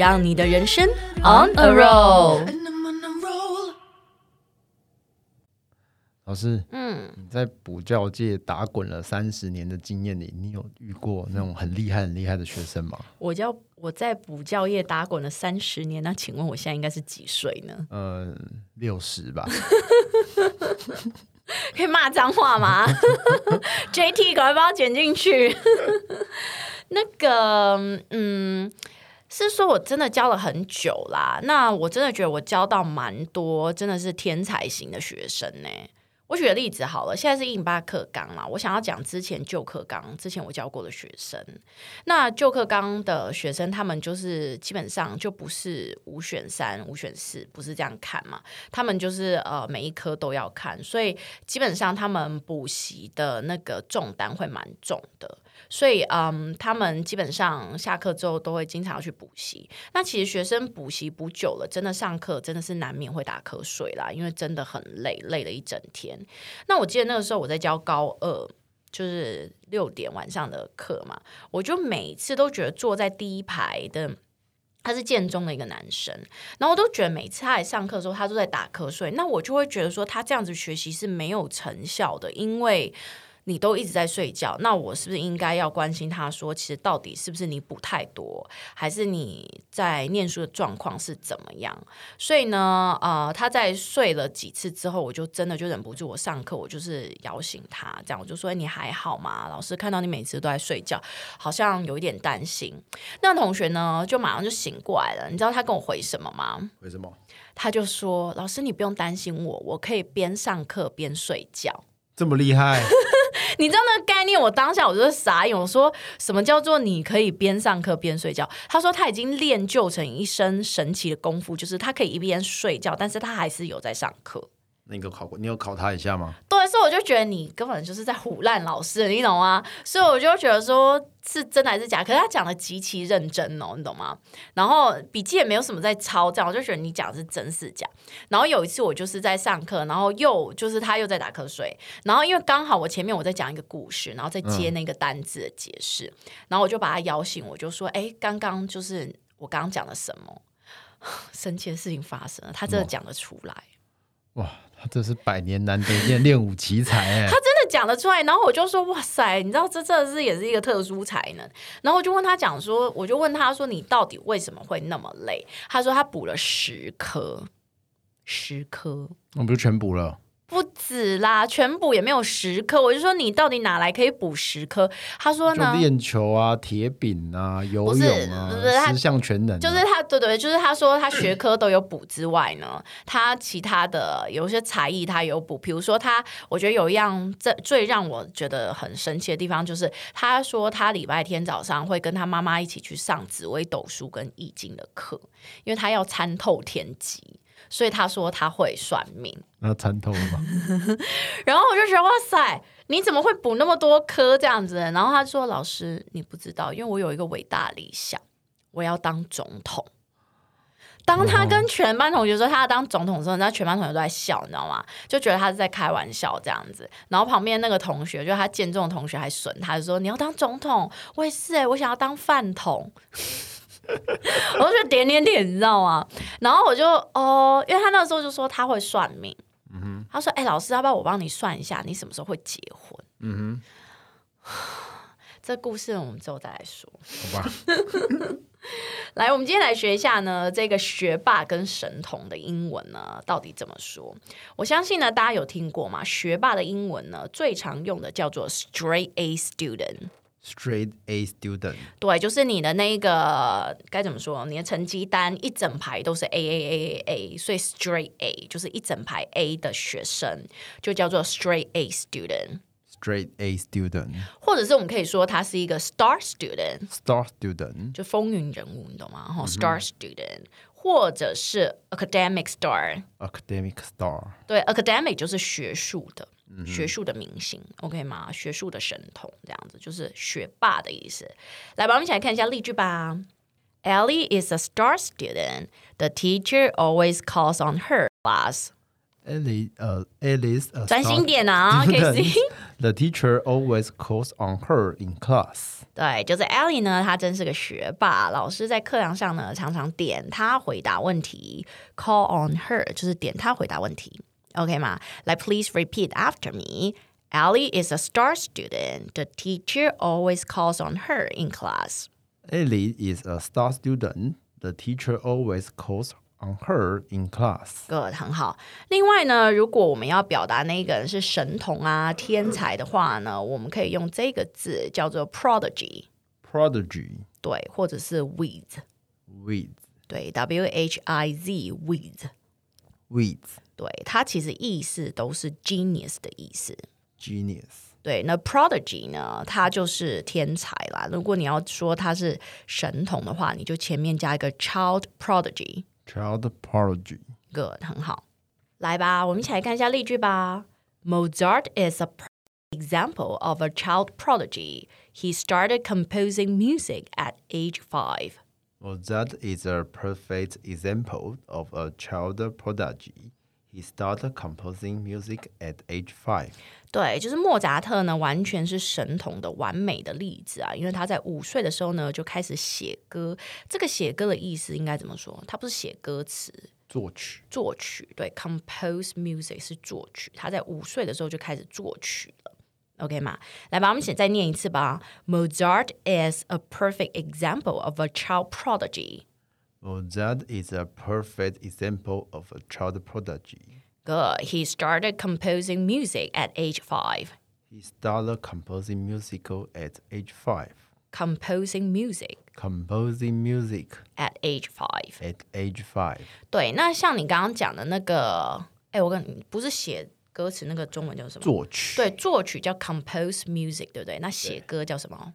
让你的人生 on a roll。老师，嗯，你在补教界打滚了三十年的经验里，你有遇过那种很厉害、很厉害的学生吗？我教我在补教业打滚了三十年，那请问我现在应该是几岁呢？呃，六十吧。可以骂脏话吗？JT，赶快帮我剪进去。那个，嗯，是说我真的教了很久啦。那我真的觉得我教到蛮多，真的是天才型的学生呢。我举个例子好了，现在是一零八课纲嘛，我想要讲之前旧课纲，之前我教过的学生。那旧课纲的学生，他们就是基本上就不是五选三、五选四，不是这样看嘛，他们就是呃每一科都要看，所以基本上他们补习的那个重担会蛮重的。所以，嗯，他们基本上下课之后都会经常要去补习。那其实学生补习补久了，真的上课真的是难免会打瞌睡啦，因为真的很累，累了一整天。那我记得那个时候我在教高二，就是六点晚上的课嘛，我就每次都觉得坐在第一排的他是建中的一个男生，然后我都觉得每次他来上课的时候，他都在打瞌睡。那我就会觉得说他这样子学习是没有成效的，因为。你都一直在睡觉，那我是不是应该要关心他说，其实到底是不是你补太多，还是你在念书的状况是怎么样？所以呢，呃，他在睡了几次之后，我就真的就忍不住，我上课我就是摇醒他，这样我就说你还好吗？老师看到你每次都在睡觉，好像有一点担心。那同学呢，就马上就醒过来了。你知道他跟我回什么吗？回什么？他就说：“老师，你不用担心我，我可以边上课边睡觉。”这么厉害。你知道那个概念？我当下我就是傻眼。我说什么叫做你可以边上课边睡觉？他说他已经练就成一身神奇的功夫，就是他可以一边睡觉，但是他还是有在上课。那个考过，你有考他一下吗？对，所以我就觉得你根本就是在唬烂老师，你懂吗？所以我就觉得说是真的还是假？可是他讲的极其认真哦，你懂吗？然后笔记也没有什么在抄，这样我就觉得你讲的是真是假。然后有一次我就是在上课，然后又就是他又在打瞌睡，然后因为刚好我前面我在讲一个故事，然后再接那个单字的解释，嗯、然后我就把他摇醒，我就说：“哎，刚刚就是我刚刚讲了什么？神奇的事情发生了，他真的讲得出来。”哇，他这是百年难得见练武奇才哎！他真的讲得出来，然后我就说哇塞，你知道这真的是也是一个特殊才能。然后我就问他讲说，我就问他说，你到底为什么会那么累？他说他补了十颗，十颗，我不就全补了。不止啦，全补也没有十科。我就说你到底哪来可以补十科？他说呢，练球啊，铁饼啊，游泳啊，十项全能啊。就是他，对对，就是他说他学科都有补之外呢，他其他的有些才艺他有补。比如说他，我觉得有一样最最让我觉得很神奇的地方，就是他说他礼拜天早上会跟他妈妈一起去上紫微斗数跟易经的课，因为他要参透天机。所以他说他会算命，那参透了吧？然后我就觉得哇塞，你怎么会补那么多科这样子？然后他说老师你不知道，因为我有一个伟大理想，我要当总统。当他跟全班同学说他要当总统的时候，那全班同学都在笑，你知道吗？就觉得他是在开玩笑这样子。然后旁边那个同学，就他见中的同学还损他，就说你要当总统，我也是哎，我想要当饭桶。我就点点点，你知道吗？然后我就哦，因为他那个时候就说他会算命，嗯哼，他说：“哎、欸，老师，要不要我帮你算一下，你什么时候会结婚？”嗯哼，这故事我们之后再来说，好吧？来，我们今天来学一下呢，这个学霸跟神童的英文呢，到底怎么说？我相信呢，大家有听过吗？学霸的英文呢，最常用的叫做 straight A student。Straight A student，对，就是你的那个该怎么说？你的成绩单一整排都是 A A A A A，所以 Straight A 就是一整排 A 的学生，就叫做 Straight A student。Straight A student，或者是我们可以说他是一个 Star student。Star student 就风云人物，你懂吗？然后 Star student，或者是 academic star。academic star。对，academic 就是学术的，嗯、学术的明星，OK 吗？学术的神童，这样子就是学霸的意思。来吧，我们一起来看一下例句吧。Ellie is a star student. The teacher always calls on her class. Ellie, 呃，Ellie，专心点啊，Casey。The teacher always calls on her in class. 对，就是 Ellie 呢，她真是个学霸。老师在课堂上呢，常常点她回答问题。Call on her 就是点她回答问题 ，OK 吗？来，Please repeat after me. Ellie is a star student. The teacher always calls on her in class. Ellie is a star student. The teacher always calls on her in class. Good，很好。另外呢，如果我们要表达那个人是神童啊、天才的话呢，我们可以用这个字叫做 prodigy。prodigy。对，或者是 whiz。whiz。对，W H I Z whiz。whiz。 对，它其实意思都是 genius 的意思。genius。对，那 prodigy 呢？它就是天才啦。如果你要说它是神童的话，你就前面加一个 child prodigy。Child prodigy，good，很好。来吧，我们一起来看一下例句吧。Mozart is a example of a child prodigy. He started composing music at age five. Mozart is a perfect example of a child prodigy. He started composing music at age five. 对，就是莫扎特呢，完全是神童的完美的例子啊！因为他在五岁的时候呢，就开始写歌。这个写歌的意思应该怎么说？他不是写歌词，作曲，作曲。对，compose music 是作曲。他在五岁的时候就开始作曲了。OK 吗？来吧，我们先再念一次吧。Mozart is a perfect example of a child prodigy. Mozart is a perfect example of a child prodigy. Good. He started composing music at age five. He started composing musical at age five. Composing music. Composing music at age five. At age five. 对，那像你刚刚讲的那个，哎，我跟你不是写歌词那个中文叫什么？作曲。对，作曲叫 compose music，对不对？那写歌叫什么？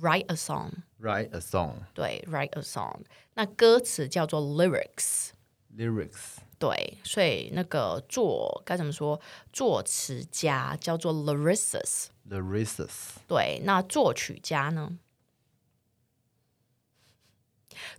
Write a song. Write a song. 对，write a song。那歌词叫做 lyrics。Lyrics。对，所以那个作该怎么说？作词家叫做 lyricist。lyricist。对，那作曲家呢？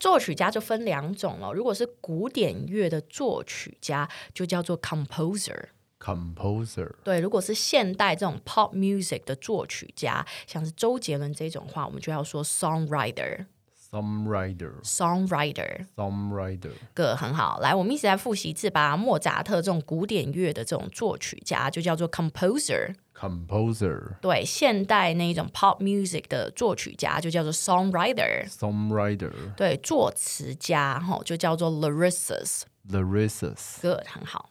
作曲家就分两种了。如果是古典乐的作曲家，就叫做 composer。composer。对，如果是现代这种 pop music 的作曲家，像是周杰伦这种话，我们就要说 songwriter。songwriter，songwriter，songwriter，个很好。来，我们一起来复习一次吧。莫扎特这种古典乐的这种作曲家就叫做 composer，composer。对，现代那一种 pop music 的作曲家就叫做 songwriter，songwriter。对，作词家哈就叫做 lyricist，lyricist。个很好。